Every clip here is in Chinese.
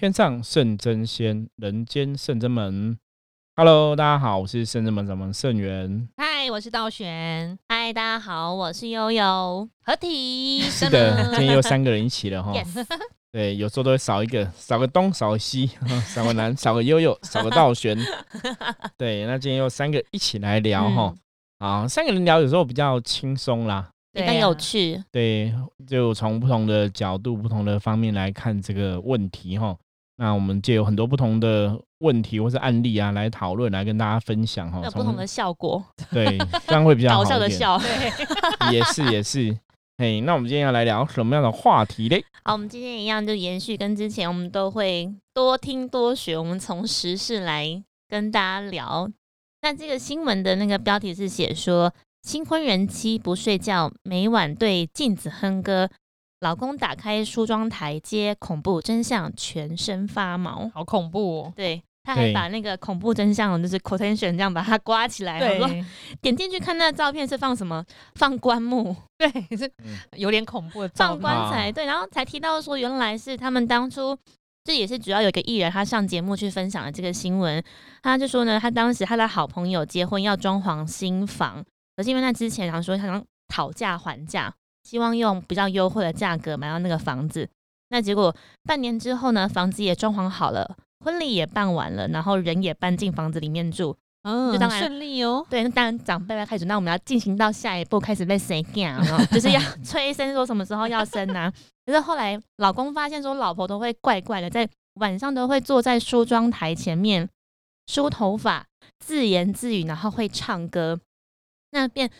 天上圣真仙，人间圣真门。Hello，大家好，我是圣真门掌门圣元。嗨，我是道玄。嗨，大家好，我是悠悠。合体是的，今天又三个人一起了哈。Yes，对，有时候都会少一个，少个东，少个西，少个南，少个悠悠，少个道玄。对，那今天又三个一起来聊哈。啊，三个人聊有时候比较轻松啦。也更有趣。对，就从不同的角度、不同的方面来看这个问题哈。那我们借有很多不同的问题或是案例啊，来讨论，来跟大家分享哈。有不同的效果，对，这样会比较好搞笑的。笑。对，也是也是。嘿，那我们今天要来聊什么样的话题嘞？好，我们今天一样就延续跟之前，我们都会多听多学，我们从时事来跟大家聊。那这个新闻的那个标题是写说，新婚人妻不睡觉，每晚对镜子哼歌，老公打开梳妆台接恐怖真相，全身发毛。好恐怖哦。对，他还把那个恐怖真相就是 quotation 这样把它刮起来，我说对点进去看那照片是放什么？放棺木，对，是嗯有点恐怖的照放。棺材。对，然后才提到说，原来是他们当初。这也是主要有一个艺人，他上节目去分享了这个新闻。他就说呢，他当时他的好朋友结婚要装潢新房，可是因为那之前想说他想讨价还价，希望用比较优惠的价格买到那个房子。那结果半年之后呢，房子也装潢好了，婚礼也办完了，然后人也搬进房子里面住。嗯，就当然顺利哦。对，那当然长辈要开始，那我们要进行到下一步，开始被谁干，然后就是要 催生说什么时候要生啊。可是后来老公发现说，老婆都会怪怪的，在晚上都会坐在梳妆台前面梳头发，自言自语，然后会唱歌。那变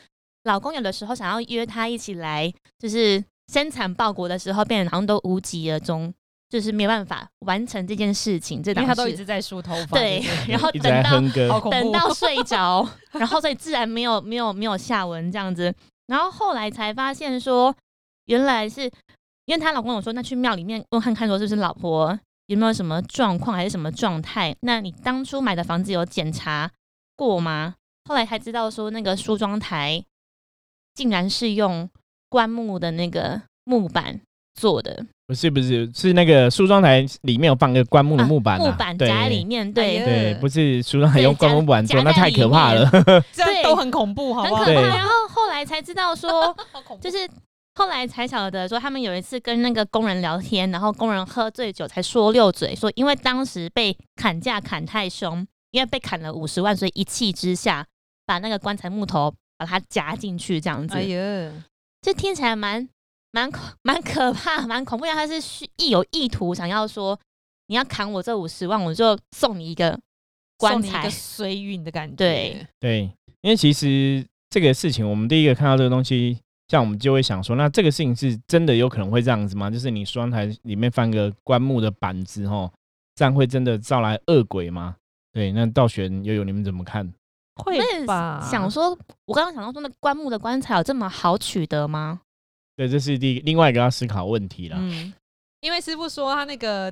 老公有的时候想要约她一起来，就是生产报国的时候，变得好像都无疾而终，就是没办法完成这件事情。这档因为他都一直在梳头发。对然后等到。等到睡着，然后所以自然没有没有没有下文这样子。然后后来才发现说，原来是因为她老公有说，那去庙里面问看看，说是不是老婆有没有什么状况还是什么状态？那你当初买的房子有检查过吗？后来才知道说，那个梳妆台竟然是用棺木的那个木板做的，不是不是，是那个梳妆台里面有放个棺木的啊木板、啊木板对夹在里面，对，哎对，不是梳妆台用棺木板做，那太可怕了。这都很恐怖，好不好？很可怕。对然后后来才知道 说。就是后来才晓得说，他们有一次跟那个工人聊天，然后工人喝醉酒才说溜嘴，说因为当时被砍价砍太凶，因为被砍了五十万，所以一气之下把那个棺材木头把它夹进去，这样子。哎呀，这听起来蛮蛮恐蛮可怕，蛮恐怖。因为他是需意有意图想要说，你要砍我这五十万，我就送你一个棺材送你一个。衰运的感觉。对，对，因为其实这个事情，我们第一个看到这个东西，像我们就会想说，那这个事情是真的有可能会这样子吗？就是你梳妆台里面放个棺木的板子，吼，这样会真的招来恶鬼吗？对，那道玄悠悠你们怎么看？会那吧？想说，我刚刚想到说，那棺木的棺材有这么好取得吗？对，这是第另外一个要思考问题啦。嗯因为师傅说他那个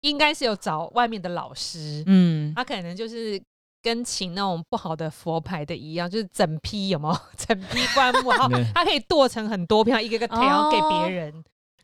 应该是有找外面的老师，嗯，他可能就是跟请那种不好的佛牌的一样，就是整批有没有？整批棺木，然后他可以剁成很多片，一个一个条，然后给别人。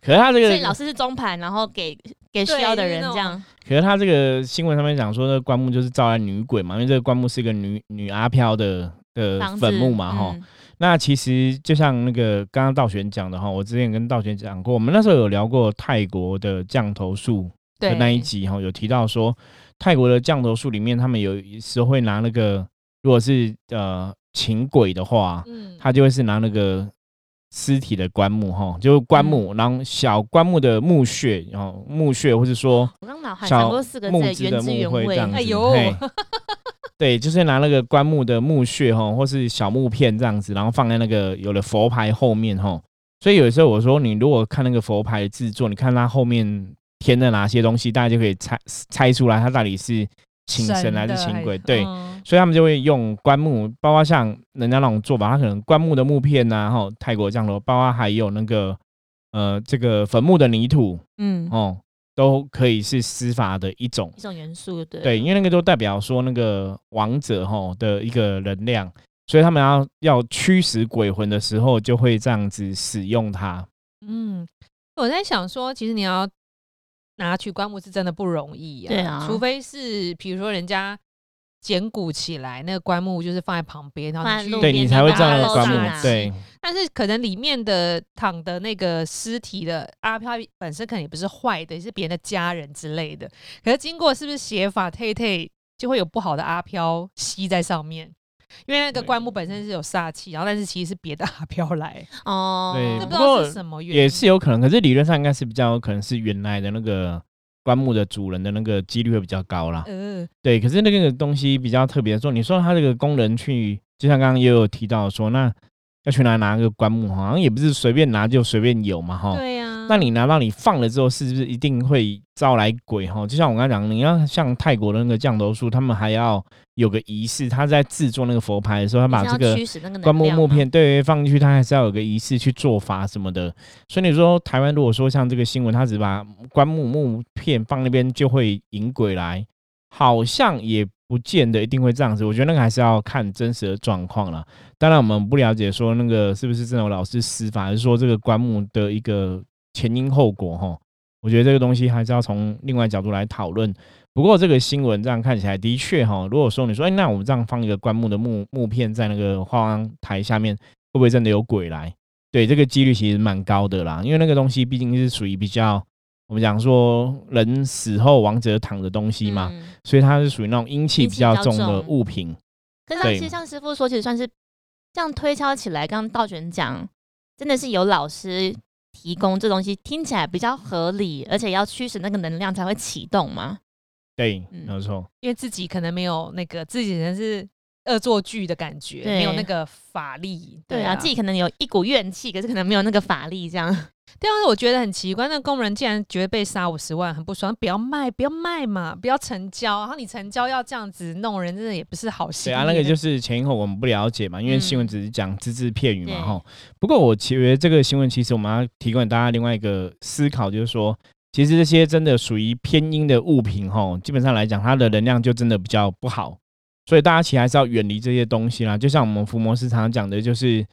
可是他这个所以老师是中盘，然后给给需要的人这样。可是他这个新闻上面讲说，那个棺木就是招来女鬼嘛，因为这个棺木是一个女女阿飘的的坟墓嘛，哈、嗯。那其实就像那个刚刚道玄讲的哈，我之前跟道玄讲过，我们那时候有聊过泰国的降头术的对。那一集哈，有提到说泰国的降头术里面，他们有时候会拿那个，如果是呃请鬼的话，嗯，他就会是拿那个尸体的棺木哈，就是棺木，然后小棺木的墓穴，然后墓穴或是说我刚脑海小想过四个字原汁原味会这。样子，哎呦 对，就是拿那个棺木的墓穴哈，或是小木片这样子，然后放在那个有了佛牌后面哈。所以有时候我说，你如果看那个佛牌制作，你看它后面填的哪些东西，大家就可以猜猜出来它到底是请神还是请鬼。对，嗯所以他们就会用棺木，包括像人家那种做法，他可能棺木的木片呐、哈，泰国降头，包括还有那个呃这个坟墓的泥土嗯，哦，都可以是施法的一种。一种元素，对对，因为那个都代表说那个王者吼的一个能量，所以他们要要驱使鬼魂的时候，就会这样子使用它。嗯，我在想说，其实你要拿取棺木是真的不容易呀、对啊除非是比如说人家捡骨起来，那个棺木就是放在旁边，然后你去对你才会知道那个棺木对，但是可能里面的躺的那个尸体的阿飘本身可能也不是坏的，也是别人的家人之类的。可是经过是不是写法退退，就会有不好的阿飘吸在上面，因为那个棺木本身是有煞气，然后但是其实是别的 阿飘来，哦，对这不知道是什么原因，也是有可能，可是理论上应该是比较有可能是原来的那个棺木的主人的那个几率会比较高啦。呃，对，可是那个东西比较特别的说，你说它这个工人去，就像刚刚也有提到说，那要去哪拿个棺木，好像也不是随便拿就随便有嘛，哈。对那你拿到你放了之后，是不是一定会招来鬼哈？就像我刚刚讲，你要像泰国的那个降头术，他们还要有个仪式，他在制作那个佛牌的时候，他把这个棺木木片对放进去，他还是要有个仪式去做法什么的。所以你说台湾如果说像这个新闻，他只把棺木木片放那边就会引鬼来，好像也不见得一定会这样子。我觉得那个还是要看真实的状况了。当然我们不了解说那个是不是真的有老师施法，还是说这个棺木的一个前因后果哈。我觉得这个东西还是要从另外角度来讨论。不过这个新闻这样看起来的确哈，如果说你说，哎、那我们这样放一个棺木的木木片在那个化妆台下面，会不会真的有鬼来？对，这个几率其实蛮高的啦，因为那个东西毕竟是属于比较我们讲说人死后亡者躺的东西嘛，嗯所以它是属于那种阴气比较重的物品。可是对其实像师傅说，其实算是这样推敲起来，刚刚道玄讲，真的是有老师提供这东西，听起来比较合理，而且要驱使那个能量才会启动嘛。对，嗯没有错。因为自己可能没有那个自己人是恶作剧的感觉，没有那个法力。对啊，自己可能有一股怨气，可是可能没有那个法力这样。对啊，我觉得很奇怪，那个工人竟然觉得被杀五十万很不爽，不要卖，不要卖嘛，不要成交。然后你成交要这样子弄人，真的也不是好事。对啊，那个就是前因后果我们不了解嘛，因为新闻嗯只是讲只字片语嘛，哈。不过我觉得这个新闻其实我们要提供给大家另外一个思考，就是说，其实这些真的属于偏阴的物品，哈，基本上来讲，它的能量就真的比较不好，所以大家其实还是要远离这些东西啦。就像我们伏魔师常常讲的，就是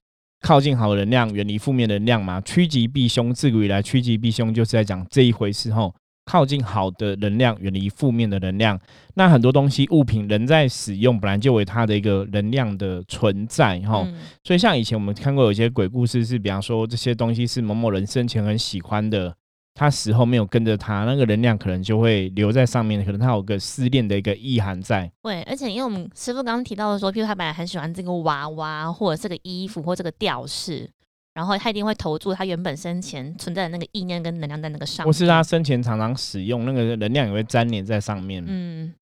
靠近好能量，远离负面能量嘛，趋吉避凶。自古以来，趋吉避凶就是在讲这一回事，吼。靠近好的能量，远离负面的能量。那很多东西物品人在使用，本来就有它的一个能量的存在，哈、嗯所以像以前我们看过有些鬼故事，是比方说这些东西是某某人生前很喜欢的，他死后没有跟着他，那个能量可能就会留在上面，可能他有个思念的一个意涵在。对，而且因为我们师傅刚刚提到的说，譬如他本来很喜欢这个娃娃，或者这个衣服，或这个吊饰，然后他一定会投注他原本生前存在的那个意念跟能量在那个上面。或是他生前常常使用，那个能量也会粘连在上面。嗯，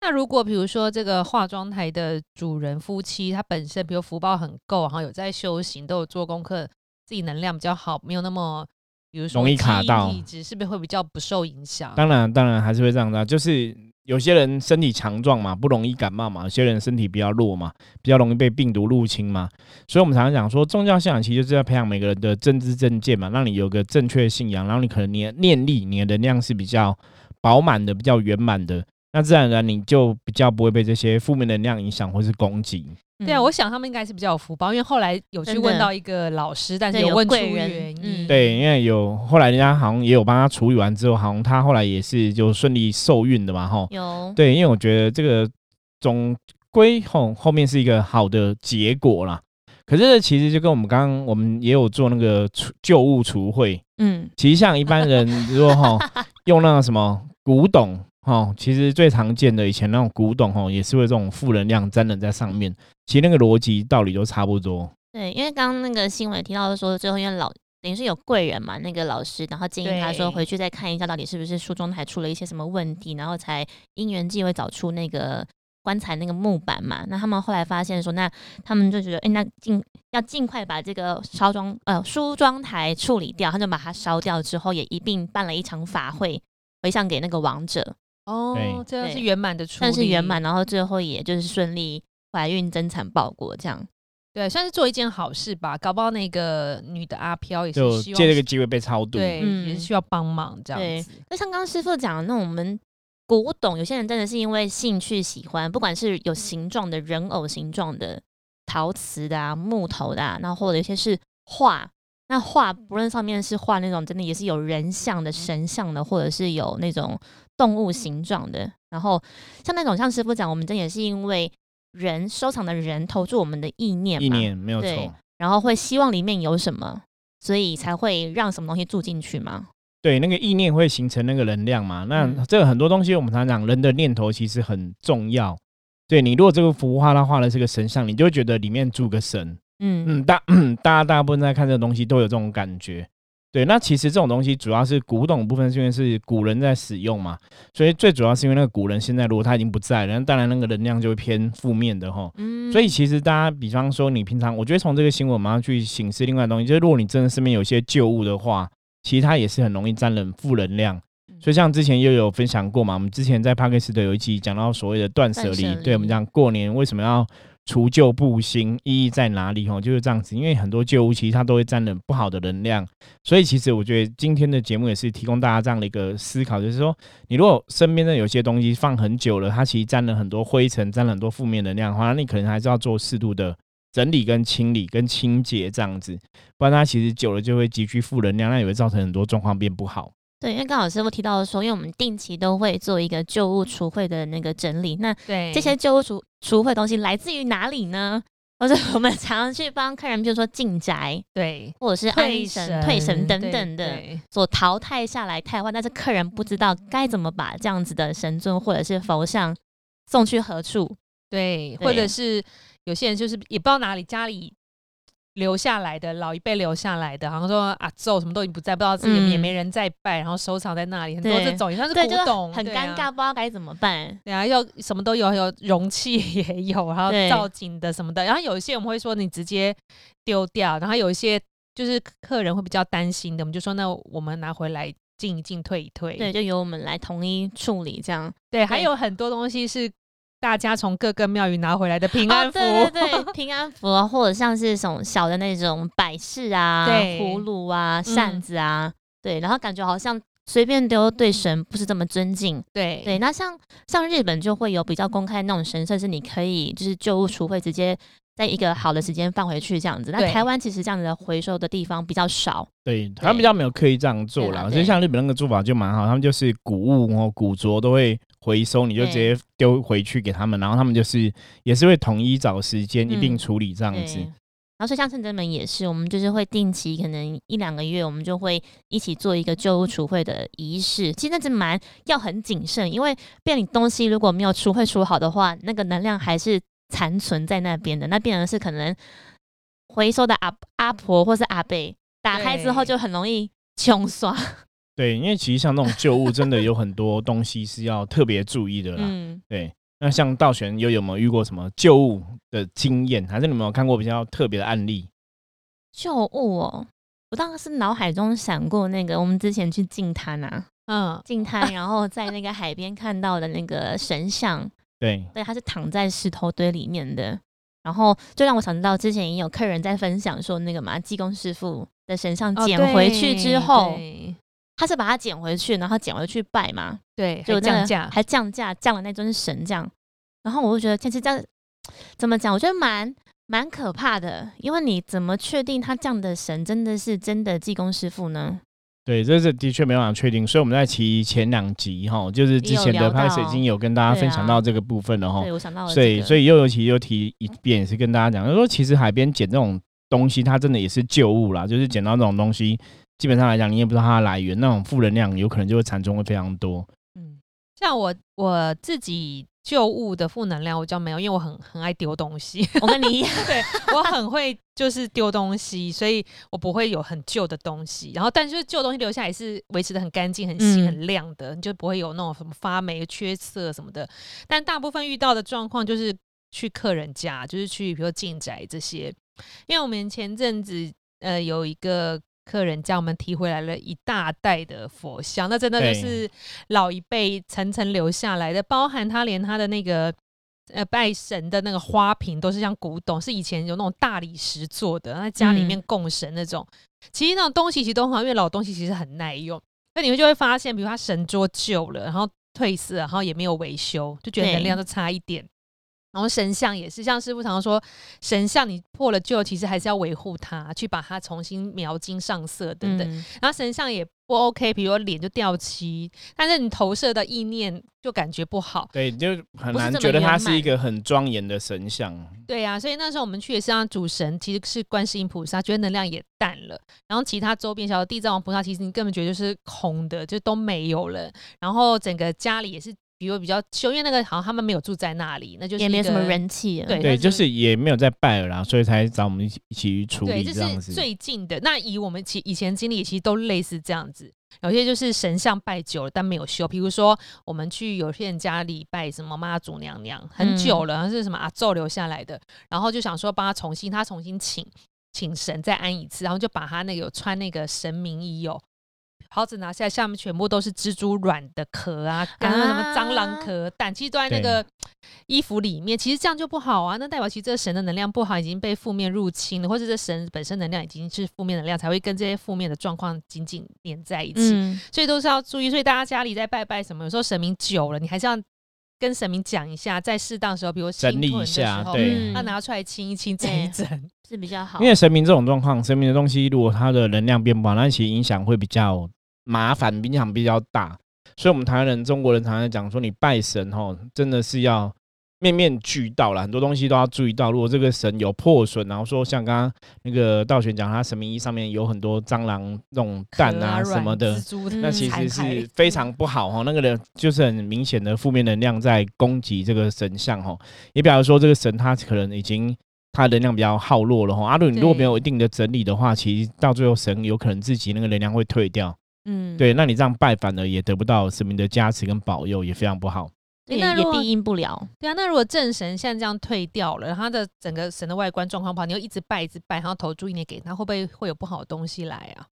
那如果比如说这个化妆台的主人夫妻，他本身比如福报很够，然后有在修行，都有做功课，自己能量比较好，没有那么比如说容易卡到体质，是不是会比较不受影响？当然，当然还是会这样的啊，就是有些人身体强壮嘛，不容易感冒嘛；有些人身体比较弱嘛，比较容易被病毒入侵嘛。所以我们常常讲说，宗教信仰其实就是要培养每个人的正知正见嘛，让你有个正确信仰，然后你可能你的念力、你的能量是比较饱满的、比较圆满的，那自然而然你就比较不会被这些负面能量影响或是攻击。对啊，嗯我想他们应该是比较有福报，因为后来有去问到一个老师，但是有问出贵人原因。嗯对，因为有后来人家好像也有帮他处理完之后，好像他后来也是就顺利受孕的嘛，吼。有对，因为我觉得这个总归后后面是一个好的结果啦。可是其实就跟我们刚刚我们也有做那个除旧物除秽，嗯其实像一般人如果哈 用那个什么古董哈，其实最常见的以前那种古董哦，也是会这种负能量沾染在上面。其实那个逻辑道理都差不多。对，因为刚刚那个新闻提到说，最后因为老等于是有贵人嘛，那个老师，然后建议他说回去再看一下，到底是不是梳妆台出了一些什么问题，然后才因缘际会找出那个棺材那个木板嘛。那他们后来发现说，那他们就觉得，哎、那尽要尽快把这个烧妆呃梳妆台处理掉，他就把它烧掉之后，也一并办了一场法会回向给那个亡者，哦对，这样是对圆满的处理，算是圆满，。然后最后也就是顺利怀孕增产报国这样。对，算是做一件好事吧。搞不好那个女的阿飘也是希望借这个机会被超度。对，嗯也是需要帮忙这样对子。那像刚刚师傅讲的，那我们古董，有些人真的是因为兴趣喜欢，不管是有形状的人偶形状的陶瓷的啊、木头的啊，然后或者有些是画，那画不论上面是画那种真的也是有人像的、神像的，或者是有那种动物形状的。然后像那种像师傅讲，我们这也是因为人收藏的人投注我们的意念嘛，意念没有错。然后会希望里面有什么，所以才会让什么东西住进去嘛。对，那个意念会形成那个能量嘛。那嗯这个很多东西，我们常讲人的念头其实很重要。对你，如果这个幅画它画的是个神像，你就会觉得里面住个神。嗯嗯，大大家大部分在看这个东西都有这种感觉。对，那其实这种东西主要是古董部分，是因为是古人在使用嘛，所以最主要是因为那个古人现在如果他已经不在了，那当然那个能量就会偏负面的哈。嗯所以其实大家，比方说你平常，我觉得从这个新闻马上去醒示另外的东西，就是如果你真的身边有一些旧物的话，其实它也是很容易沾染负能量。嗯所以像之前又有分享过嘛，我们之前在帕克斯的有一期讲到所谓的断舍，离对我们讲过年为什么要除旧布新，意义在哪里？哈，就是这样子，因为很多旧物其实它都会沾了不好的能量，所以其实我觉得今天的节目也是提供大家这样的一个思考，就是说，你如果身边的有些东西放很久了，它其实沾了很多灰尘，沾了很多负面能量的话，那你可能还是要做适度的整理、跟清理、跟清洁这样子，不然它其实久了就会积聚负能量，那也会造成很多状况变不好。对，因为刚好师傅提到说，因为我们定期都会做一个旧物除秽的那个整理，那对这些旧物除除秽东西来自于哪里呢？或者我们常常去帮客人，比如说进宅，对或者是安神、退神等等的，所淘汰下来汰换，但是客人不知道该怎么把这样子的神尊或者是佛像送去何处。对，对或者是有些人就是也不知道哪里家里留下来的老一辈留下来的，好像说啊咒什么都已经不在，不知道自己也嗯没人在拜，然后收藏在那里，很多这种也算是古董，很尴尬，不知道该怎么办。对啊，又什么都有，有容器也有，然后对造景的什么的，然后有一些我们会说你直接丢掉，然后有一些就是客人会比较担心的，我们就说那我们拿回来进一进，退一退。对，就由我们来统一处理这样。对，还有很多东西是大家从各个庙宇拿回来的平安哦，符，对对对，平安符啊，或者像是什么小的那种摆饰啊、对。葫芦啊、扇嗯子啊，对，然后感觉好像随便丢对神不是这么尊敬。对。对，那像像日本就会有比较公开那种神社，是你可以就是旧物除秽，直接在一个好的时间放回去这样子。那台湾其实这样子的回收的地方比较少。对，他们比较没有刻意这样做啦所以像日本那个做法就蛮好，他们就是古物哦、古着都会回收，你就直接丢回去给他们，然后他们就是也是会统一找时间一并嗯处理这样对。子。然后所以像圣真门也是，我们就是会定期可能一两个月，我们就会一起做一个旧物除秽的仪式。其实那是蛮要很谨慎，因为变你东西如果没有除秽除好的话，那个能量还是残存在那边的。那变成是可能回收的阿阿婆或是阿伯打开之后就很容易穷刷。对，因为其实像那种旧物，真的有很多东西是要特别注意的啦。嗯，对，那像道玄又有没有遇过什么旧物的经验，还是你们有看过比较特别的案例？旧物哦，我当时脑海中闪过那个我们之前去净滩啊，嗯，净滩，然后在那个海边看到的那个神像。对，对，它是躺在石头堆里面的。然后就让我想到之前也有客人在分享说，那个嘛，济公师傅的神像哦捡回去之后，对他是把它捡回去，然后捡回去拜嘛，对，就降价，还降价，降了那尊神这样。然后我就觉得，其实这样怎么讲？我觉得蛮蛮可怕的，因为你怎么确定他降的神真的是真的济公师傅呢？对，这是的确没办法确定，所以我们在其前两集哈，就是之前的拍摄已经有跟大家分享啊到这个部分了哈。对我想到所以，所以又尤其又提一遍，也是跟大家讲，就是说其实海边捡这种东西，它真的也是旧物啦，就是捡到这种东西，基本上来讲，你也不知道它的来源，那种负能量有可能就会产生会非常多。嗯，像我我自己旧物的负能量我比较没有，因为我很很爱丢东西，我跟你一样，对我很会就是丢东西，所以我不会有很旧的东西。然后，但就是旧东西留下来是维持的很干净、很新、嗯很亮的，你就不会有那种什么发霉、缺色什么的。但大部分遇到的状况就是去客人家，就是去比如说进宅这些，因为我们前阵子呃有一个。客人家我们提回来了一大袋的佛像，那真的就是老一辈层层留下来的，包含他连他的那个呃拜神的那个花瓶都是像古董，是以前有那种大理石做的，在家里面嗯供神那种。其实那种东西其实都很好，因为老东西其实很耐用。那你们就会发现，比如他神桌旧了，然后褪色，然后也没有维修，就觉得能量就差一点。然后神像也是，像师傅常说，神像你破了旧，其实还是要维护它，去把它重新描金上色等等。嗯然后神像也不 OK，比如说脸就掉漆，但是你投射的意念就感觉不好。对，就很难觉得它是一个很庄严的神像。对呀、所以那时候我们去也是让主神其实是观世音菩萨，觉得能量也淡了。然后其他周边小的地藏王菩萨，其实你根本觉得就是空的，就都没有了。然后整个家里也是，比如比较修，因为那个好像他们没有住在那里，那就是也没有什么人气了。对，对就是也没有在拜了啦，所以才找我们一起一起去处对，理这是这样子。最近的。那以我们其以前经历，其实都类似这样子。有些就是神像拜久了，但没有修。比如说，我们去有些人家里拜什么妈祖娘娘，很久了，好像是什么阿宙留下来的，然后就想说帮他重新，他重新请请神再安一次，然后就把他那个有穿那个神明衣哦。袍子拿下来，下面全部都是蜘蛛卵的壳啊，跟那什么蟑螂壳、蛋，其实都在那个衣服里面。其实这样就不好啊，那代表其实这个神的能量不好，已经被负面入侵了，或者这神本身能量已经是负面能量，才会跟这些负面的状况紧紧连在一起。嗯，所以都是要注意。所以大家家里在拜拜什么，有时候神明久了，你还是要跟神明讲一下，在适当时候，比如清整理一下对嗯要拿出来清一清、整一整。是比较好。因为神明这种状况，神明的东西如果它的能量变不好，那其实影响会比较麻烦，影响比较大。所以，我们台湾人、中国人常常讲说，你拜神吼，真的是要面面俱到了，很多东西都要注意到。如果这个神有破损，然后说像刚刚那个道玄讲，他神明衣上面有很多蟑螂那种蛋啊什么的，那其实是非常不好哈，那个人就是很明显的负面能量在攻击这个神像哈，也表示说这个神他可能已经他能量比较耗弱了哈。阿、啊、如果你如果没有一定的整理的话，其实到最后神有可能自己那个能量会退掉，嗯，对，那你这样拜反而也得不到神明的加持跟保佑，也非常不好。也那也庇应不了。对啊，那如果正神现在这样退掉了，然后他的整个神的外观状况不好，你又一直拜一直拜，然后投注意念给他，会不会会有不好的东西来啊？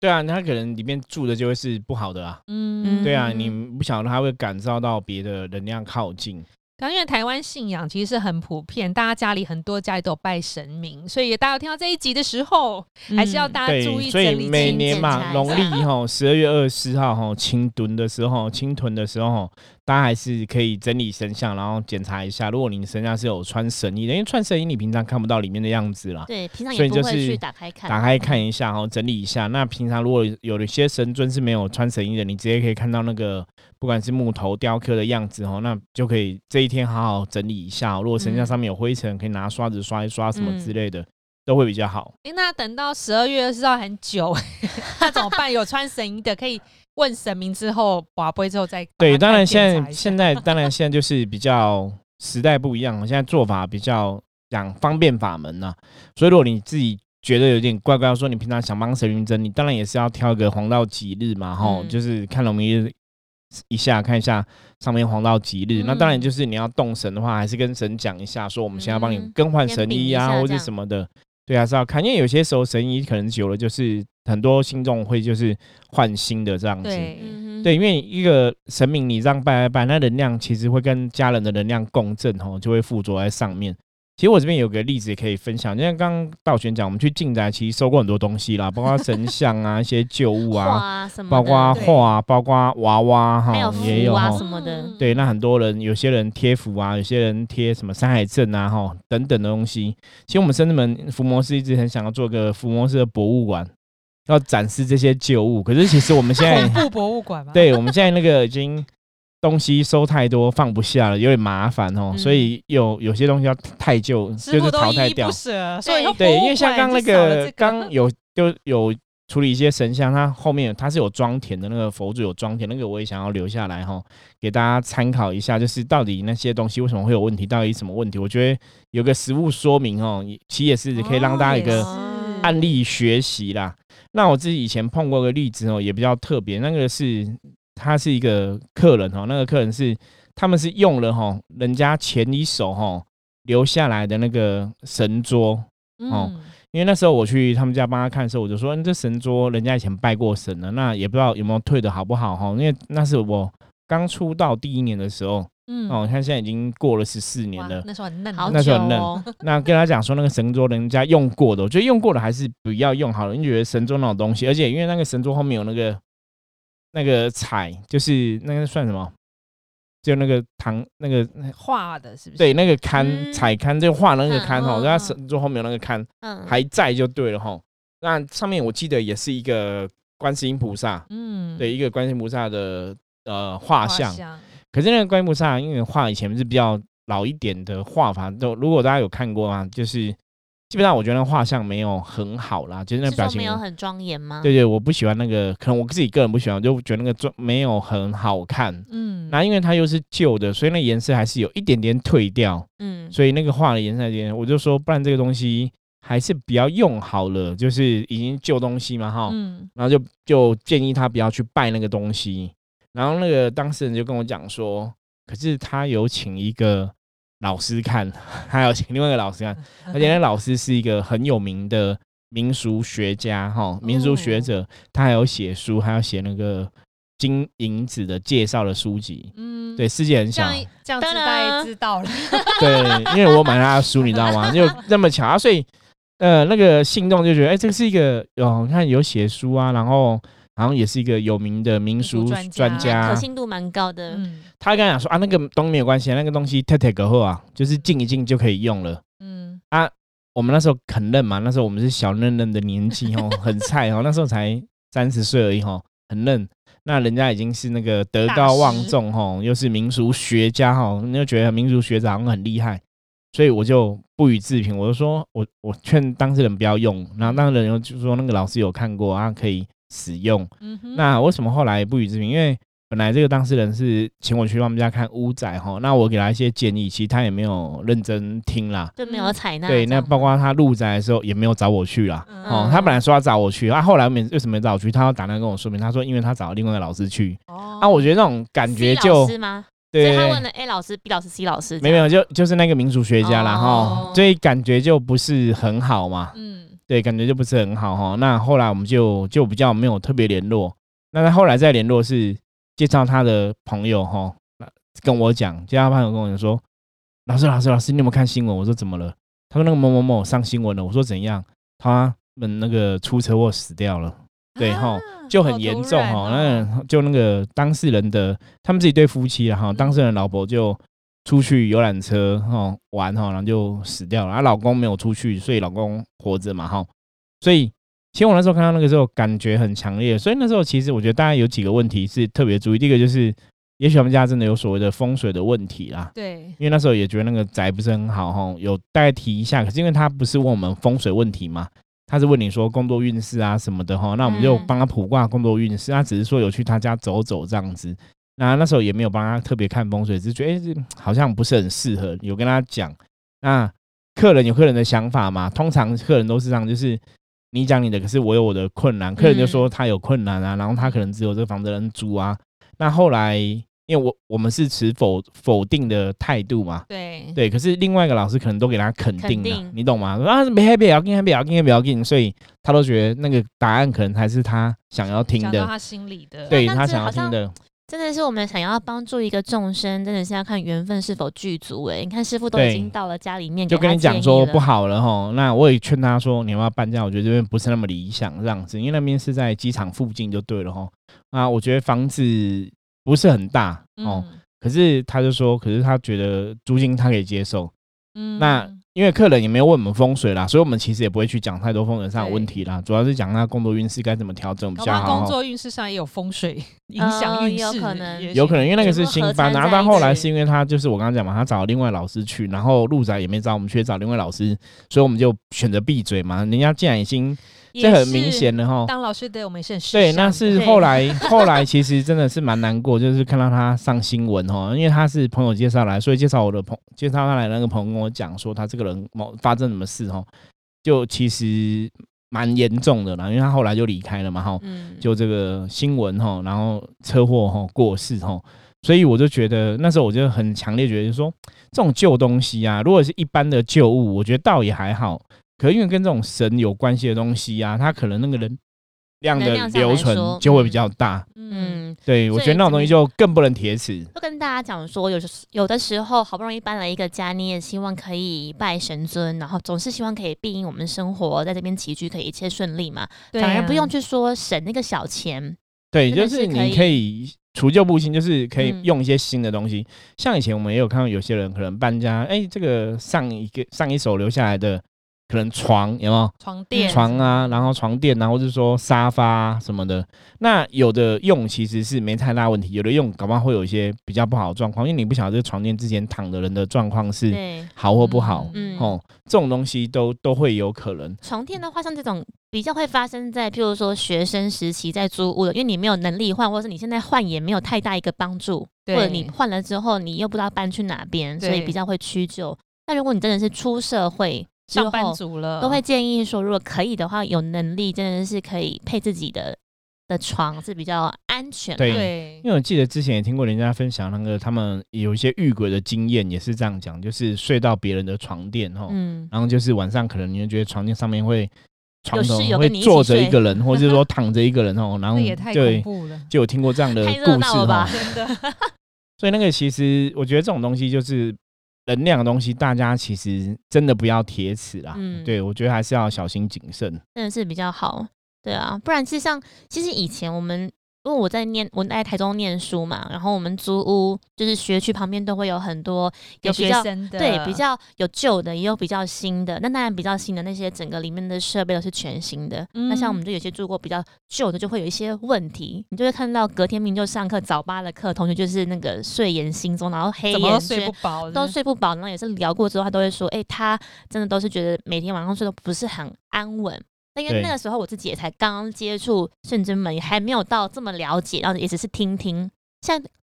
对啊，他可能里面住的就会是不好的啊。嗯，对啊，嗯你不晓得他会感受到别的能量靠近。刚因为台湾信仰其实是很普遍，大家家里很多家里都有拜神明，所以大家听到这一集的时候，还是要嗯大家注对，所以意整理清检每年嘛，农历哈十二月二十四号哈清屯的时候，清屯的时候，大家还是可以整理神像，然后检查一下，如果你的神像是有穿神衣的，因为穿神衣你平常看不到里面的样子啦。对，平常也不会去打开看，打开看一下哈，整理一下。那平常如果有一些神尊是没有穿神衣的，你直接可以看到那个不管是木头雕刻的样子哦，那就可以这一天好好整理一下哦。如果神像嗯上面有灰尘，可以拿刷子刷一刷什么之嗯类的，都会比较好。诶，那等到十二月二十号很久，那怎么办？有穿神衣的可以问神明之后，拔杯之后再对，当然现在现在当然现在就是比较时代不一样，现在做法比较讲方便法门呐、所以如果你自己觉得有点怪怪，说你平常想帮神明整理，当然也是要挑一个黄道吉日嘛，吼，嗯就是看农历日一下看一下上面黄道吉日。那当然就是你要动神的话，还是跟神讲一下，说我们现在要帮你嗯更换神医啊，或者什么的。对，啊是要看，因为有些时候神医可能久了，就是很多信众会就是换新的这样子。对，嗯，对，因为一个神明你这样拜拜拜，那能量其实会跟家人的能量共振哦，就会附着在上面。其实我这边有个例子也可以分享，就像刚刚道玄讲，我们去进宅其实收过很多东西啦，包括神像啊、一些旧物啊，包括对画啊，包括娃娃哈也有什。么的，对，那很多人，有些人贴符啊，有些人贴什么山海镇啊，哈等等的东西。其实我们深圳门伏魔师一直很想要做个伏魔师的博物馆，要展示这些旧物。可是其实我们现在 恐怖博物馆嘛，对，我们现在那个已经东西收太多，放不下了，有点麻烦哦，嗯所以有有些东西要太旧，就是都淘汰掉依依不。舍，所以以后对，博因为像刚那馆就少了个刚有就有处理一些神像，它后面它是有装填的，那个佛祖有装填，那个我也想要留下来哈，给大家参考一下，就是到底那些东西为什么会有问题，到底什么问题？我觉得有个实物说明哦，也其实也是可以让大家一个哦也是案例学习啦。那我自己以前碰过个例子哦，也比较特别。那个是他是一个客人哦，那个客人是他们是用了哈人家前一手哈留下来的那个神桌，哦嗯因为那时候我去他们家帮他看的时候，我就说，嗯这神桌人家以前拜过神了，那也不知道有没有退的好不好哈。因为那是我刚出道第一年的时候嗯哦，看现在已经过了十四年了。那时候很嫩那时候很嫩哦，那跟他讲说，那个神桌人家用过的，我觉得用过的还是不要用好了。因为觉得神桌那种东西，而且因为那个神桌后面有那个那个彩，就是那个算什么就那个唐那个画的是不是？对，那个刊嗯彩刊就画那个刊哈，嗯就它嗯神就后面有那个刊嗯，还在就对了哈。那上面我记得也是一个观世音菩萨，嗯，对，一个观世音菩萨的呃画。像，可是那个观音菩萨，因为画以前是比较老一点的画法，都如果大家有看过啊，就是基本上我觉得那画像没有很好啦，就是那表情没有很庄严吗？对对，我不喜欢那个，可能我自己个人不喜欢，我就觉得那个妆没有很好看。嗯，那因为它又是旧的，所以那颜色还是有一点点褪掉，嗯，所以那个画的颜色有点，我就说，不然这个东西还是不要用好了，就是已经旧东西嘛哈。嗯然后就就建议他不要去拜那个东西。然后那个当事人就跟我讲说，可是他有请一个老师看，还有请另外一个老师看，而且那老师是一个很有名的民俗学家哈，民俗学者，他还有写书，还有写那个金银子的介绍的书籍。嗯，对，世界很这小，样这样子大然家知道了，对，因为我买他的书，你知道吗？就那么巧啊，所以呃，那个信众就觉得，哎、这个是一个哦，你看有写书啊，然后好像也是一个有名的民俗专专家可。信度蛮高的。嗯他跟他讲说啊，那个东西没有关系，那个东西 t 特个后啊，就是静一静就可以用了。嗯啊我们那时候很嫩嘛，那时候我们是小嫩嫩的年纪哦，很菜哦，那时候才三十岁而已哦，很嫩。那人家已经是那个德高望重哦，又是民俗学家哦，你就觉得民俗学长很厉害，所以我就不予置评，我就说我我劝当事人不要用，然后那个人又就说那个老师有看过啊，可以使用。嗯哼，那为什么后来不予置评？因为本来这个当事人是请我去他们家看屋仔哈，那我给他一些建议，其实他也没有认真听啦。就没有采纳。对，那包括他入宅的时候也没有找我去啦。嗯哦，他本来说要找我去，啊，后来没为什么没找我去？他要打电话跟我说明，他说因为他找另外一个老师去。哦啊，我觉得那种感觉就？对所以他问了 A 老师、B 老师、C 老师，没有，就就是那个民俗学家啦哈哦，所以感觉就不是很好嘛。嗯对，感觉就不是很好哈。那后来我们就就比较没有特别联络。那他后来再联络是介绍他的朋友哈，那跟我讲，介绍他朋友跟我讲说，老师老师老师，你有没有看新闻？我说怎么了？他说那个某某某上新闻了。我说怎样？他们那个出车祸死掉了。对啊哈，就很严重哈。那就那个当事人的他们自己对夫妻了哈，当事人老婆就出去游览车哈玩哈，然后就死掉了。她老公没有出去，所以老公活着嘛哈。所以其实我那时候看到那个时候感觉很强烈，所以那时候其实我觉得大家有几个问题是特别注意。第一个就是，也许他们家真的有所谓的风水的问题啦。对，因为那时候也觉得那个宅不是很好哈，有大概提一下，可是因为他不是问我们风水问题嘛，他是问你说工作运势啊什么的哈，那我们就嗯帮他卜卦工作运势，他只是说有去他家走走这样子，那那时候也没有帮他特别看风水，只是觉得哎、这好像不是很适合，有跟他讲，那客人有客人的想法嘛，通常客人都是这样，就是你讲你的，可是我有我的困难，客人就说他有困难啊，然后他可能只有这个房子能租啊，那后来因为我我们是持否否定的态度嘛，对。对，可是另外一个老师可能都给他肯定了，你懂吗？说啊，没不要紧，不要紧，不要跟，所以他都觉得那个答案可能才是他想要听的，他心里的，对他想要听的，真的是我们想要帮助一个众生，真的是要看缘分是否具足。哎，你看师傅都已经到了家里面，就跟你讲说不。好了哈。那我也劝他说，你要不要搬家？我觉得这边不是那么理想这样子，因为那边是在机场附近就对了哈。啊，我觉得房子不是很大哦，嗯可是他就说，可是他觉得租金他可以接受，嗯那因为客人也没有问我们风水啦，所以我们其实也不会去讲太多风水上的问题啦，主要是讲他工作运势该怎么调整比较好哈。工作运势上也有风水影响运势，有可能有可能因为那个是新班，然后到后来是因为为他就是我刚刚讲嘛，他找另外老师去，然后路仔也没找我们去，找另外老师，所以我们就选择闭嘴嘛。人家既然已经这很明显的哈，当老师对我们也是很时对，那是后来后来其实真的是蛮难过，就是看到他上新闻哈，因为他是朋友介绍来，所以介绍我的朋介绍他来那个朋友跟我讲说，他这个人某发生什么事哈，就其实蛮严重的啦，因为他后来就离开了嘛哈，嗯，就这个新闻哈，然后车祸哈过世哈，所以我就觉得那时候我就很强烈觉得说，这种旧东西啊，如果是一般的旧物，我觉得倒也还好，可因为跟这种神有关系的东西啊，它可能那个人量的留存就会嗯比较大。嗯嗯，对我觉得那种东西就更不能铁齿。就跟大家讲说，有时有的时候好不容易搬了一个家，你也希望可以拜神尊，然后总是希望可以庇应我们生活，在这边起居可以一切顺利嘛，对反而不啊用去说省那个小钱。对，就是你可以除旧布新，就是可以嗯用一些新的东西。像以前我们也有看到有些人可能搬家，哎、这个上一个上一手留下来的可能床有没有？床垫、床啊，然后床垫啊，或者说沙发啊什么的。那有的用其实是没太大问题，有的用搞不好会有一些比较不好的状况，因为你不晓得这个床垫之前躺的人的状况是对，好或不好。嗯哦，这种东西都都会有可能。床垫的话，像这种比较会发生在，譬如说学生时期在租屋的，因为你没有能力换，或者是你现在换也没有太大一个帮助，或对者你换了之后你又不知道搬去哪边，所以对比较会屈就。那如果你真的是出社会之上班，族了，都会建议说，如果可以的话，有能力真的是可以配自己的的床是比较安全的。对对因为我记得之前也听过人家分享那个他们有一些遇鬼的经验，也是这样讲，就是睡到别人的床垫哈，嗯，然后就是晚上可能你就觉得床垫上面会床头会坐着一个人，或者是说 躺着一个人哦，然后也太对恐怖了，就有听过这样的故事吧哈。真的。所以那个其实我觉得这种东西就是能量的东西，大家其实真的不要铁齿啦。嗯对我觉得还是要小心谨慎。真的是比较好。对啊，不然其实像其实以前我们。因为我在念，我在台中念书嘛，然后我们租屋就是学区旁边都会有很多有比较学生的，对比较有旧的，也有比较新的。那当然比较新的那些整个里面的设备都是全新的。那像我们就有些住过比较旧的，就会有一些问题，你就会看到隔天明就上课早八的课，同学就是那个睡眼惺忪，然后黑眼圈睡不。饱，都睡不饱，然后也是聊过之后，他都会说，哎、他真的都是觉得每天晚上睡都不是很安稳。但因为那个时候我自己也才刚刚接触圣真门，也还没有到这么了解，然后也只是听听。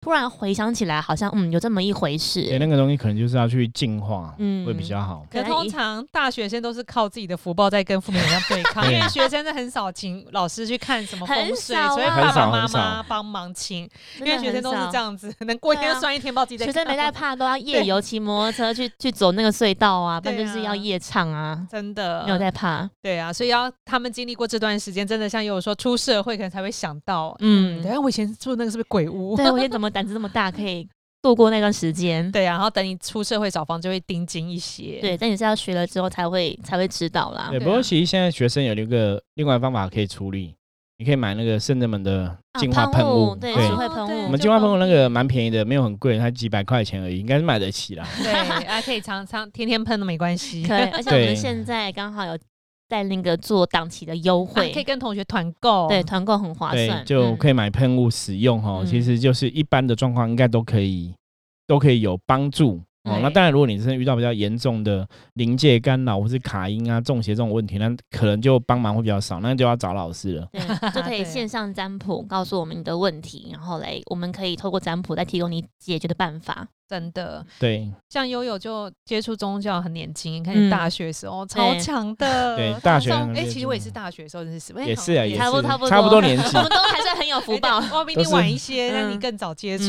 突然回想起来，好像嗯有这么一回事、对，那个东西可能就是要去净化，嗯。会比较好。可通常大学生都是靠自己的福报在跟负面能量对抗，因对。为学生是很少请老师去看什么风水，所以很少爸爸妈妈帮忙请，因为学生都是这样子，能过一天算一天，不知道自己在学生没在，怕，都要夜 游骑摩托车去去走那个隧道啊，不然就是要啊夜唱啊，真的。没有在怕。对啊，所以要他们经历过这段时间，真的像有说出社会，可能才会想到，嗯。嗯，等下我以前住的那个是不是鬼屋？对，我也怎么胆子这么大，可以度过那段时间？对啊，然后等你出社会找房就会盯紧一些。对，但你是要学了之后才会才会知道啦对，。不过啊其实现在学生有一个另外的方法可以处理，你可以买那个圣人们的啊净化喷雾，雾。对，对智慧喷雾我们净化喷雾那个蛮便宜的，没有很贵，才几百块钱而已，应该是买得起啦。对，啊，可以常常天天喷都没关系，对，而且我们现在刚好有在那个做档期的优啊惠，可以跟同学团购。对，团购很划算，，就可以。以买喷雾使用哦。嗯其实就是一般的状况应该都可以，都可以有帮助。哦，那当然，如果你真的遇到比较严重的临界干扰或是卡音啊、中邪这种问题，那可能就帮忙会比较少，那就要找老师了。对，就可以对线上占卜告诉我们你的问题，然后来我们可以透过占卜来提供你解决的办法。真的，对像悠悠就接触宗教很年轻，你看嗯你大学时候超对强的。对大学哎，其实我也是大学时候认识，哎也是啊，也差不多是差不多差不多年纪 我。们都还算很有福报。哎我比你晚一些，让你嗯更早接触。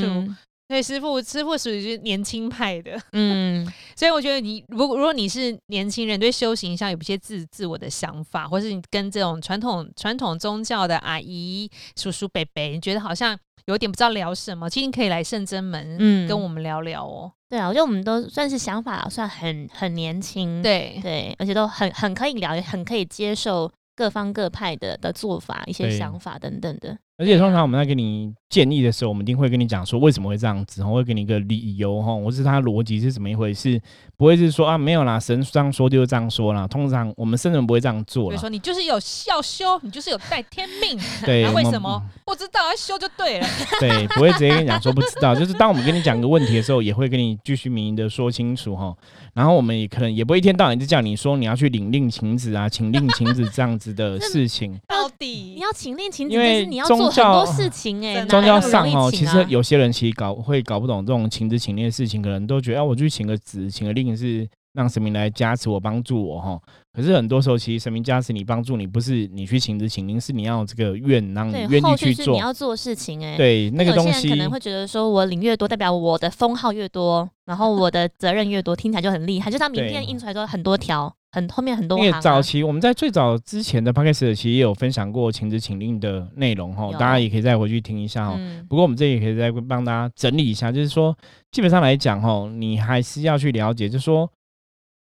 嗯所以师傅师傅属于是年轻派的，嗯，所以我觉得你如果如果你是年轻人，对修行上有一些自自我的想法，或是你跟这种传统传统宗教的阿姨、叔叔、伯伯，你觉得好像有点不知道聊什么，其实你可以来圣真门，嗯跟我们聊聊哦。对啊，我觉得我们都算是想法算很很年轻，对。对，而且都很很可以聊，也很可以接受各方各派的的做法、一些想法等等的。而且通常我们在给你建议的时候，我们一定会跟你讲说为什么会这样子，我会给你一个理由哈，或是他逻辑是怎么一回事，不会是说啊没有啦，神这样说就是这样说啦。通常我们圣人不会这样做啦。比如说你就是有要修，你就是有带天命，对，啊为什么不知道要修就对了。对，不会直接跟你讲说不知道，就是当我们跟你讲个问题的时候，也会跟你继续明明的说清楚哈。然后我们也可能也不会一天到晚就叫你说你要去领令情子啊，请令情子这样子的 事情。到底你要请令情子，因为你要做很多事情哎、宗教上哦，其实有些人其实搞会搞不懂这种情子请令的事情，可能都觉得啊，我去请个子，请个令是让神明来加持我、帮助我哈。可是很多时候，其实神明加持你、帮助你，不是你去请子请令，是你要这个愿，让你，愿意去做。你要做事情哎、对，那个东有些人可能会觉得说，我领越多，代表我的封号越多，然后我的责任越多，听起来就很厉害。就像名片印出来都很多条，很后面很多因为。早期我们在最早之前的 p o d c a s 其实也有分享过请职请令的内容哈，大家也可以再回去听一下哈。嗯，不过我们这里也可以再帮大家整理一下，就是说，基本上来讲哈，你还是要去了解，就是说，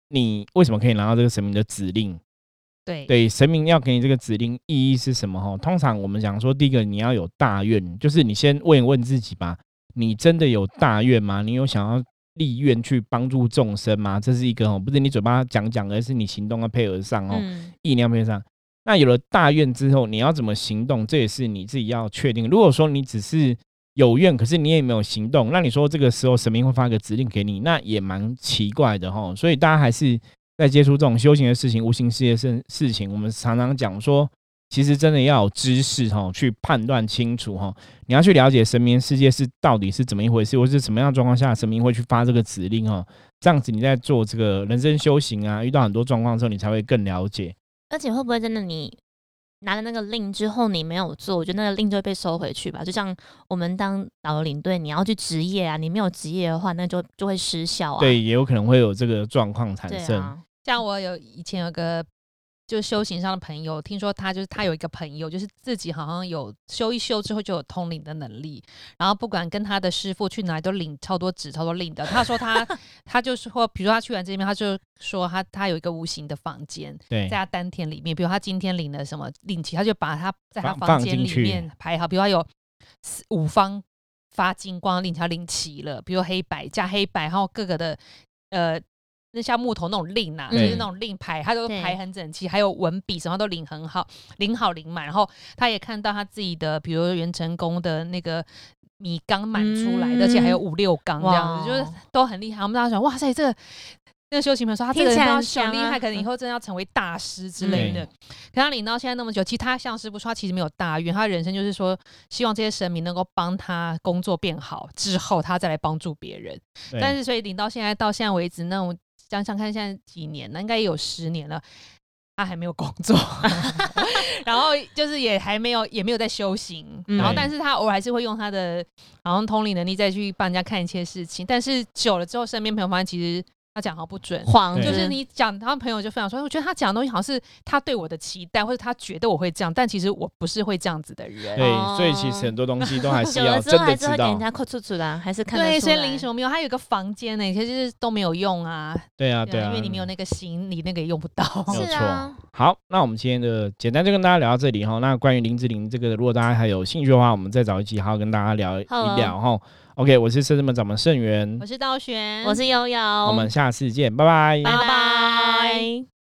你为什么可以拿到这个神明的指令？对对，神明要给你这个指令意义是什么？哈，通常我们讲说，第一个你要有大愿，就是你先问一问自己吧，你真的有大愿吗？你有想要立愿去帮助众生吗？这是一个哦，不是你嘴巴讲讲，而是你行动要配合上哦，嗯，意念要配合上。那有了大愿之后，你要怎么行动？这也是你自己要确定。如果说你只是有怨，可是你也没有行动，那你说这个时候神明会发个指令给你，那也蛮奇怪的哈。所以大家还是在接触这种修行的事情、无形世界事事情，我们常常讲说，其实真的要有知识哈，去判断清楚哈。你要去了解神明世界是到底是怎么一回事，或是什么样的状况下神明会去发这个指令哈。这样子你在做这个人生修行啊，遇到很多状况的时候，你才会更了解。而且会不会真的你拿了那个令之后你没有做，我觉得那个令就会被收回去吧？就像我们当导游领队，你要去职业啊，你没有职业的话，那就就会失效啊。对，也有可能会有这个状况产生。对啊，像我有以前有个就是修行上的朋友，听说他就是他有一个朋友，就是自己好像有修一修之后就有通灵的能力，然后不管跟他的师傅去哪里都领超多纸、超多令的。他说他 他就是说，比如说他去完这边，他就说他他有一个无形的房间，在他丹田里面，比如他今天领了什么令旗，他就把他在他房间里面排好，比如他有五方发金光令旗，他领齐了，比如黑白加黑白，然后各个的呃。那像木头那种令啊，就是那种令牌，他都对排很整齐，还有文笔什么都领很好，领好领满。然后他也看到他自己的，比如袁成功的那个米缸满出来的，而且还有嗯五六缸这样子，就是都很厉害。我们大家想，哇塞，这个那个修行朋友说他这个听起来人很香啊知道很厉害，可能以后真的要成为大师之类的。对可他领到现在那么久，其实他像师傅说，他其实没有大愿，他的人生就是说，希望这些神明能够帮他工作变好之后，他再来帮助别人。但是所以领到现在到现在为止，那种想想看，现在几年了，应该也有十年了。他还没有工作，然后就是也还没有也没有在修行，嗯然后但是他偶尔还是会用他的好像通灵能力再去帮人家看一些事情，但是久了之后，身边朋友发现其实他讲好像不准，谎就是你讲，他朋友就分享说，我觉得他讲的东西好像是他对我的期待，或者他觉得我会这样，但其实我不是会这样子的人。对，哦所以其实很多东西都还是 要真的知后还是会给人。家扣出出的啊，还是看得对，所以出来灵什么没有？他有一个房间呢，其实都没有用啊，对啊，对啊，因为你没有那个心，你那个也用不到。没有错啊，好，那我们今天的简单就跟大家聊到这里哈。那关于林志玲这个，如果大家还有兴趣的话，我们再找一期好好跟大家聊一聊哈。OK，我是圣智门掌门盛元我，是道玄，我是悠悠，我们下次见，拜拜。拜拜拜。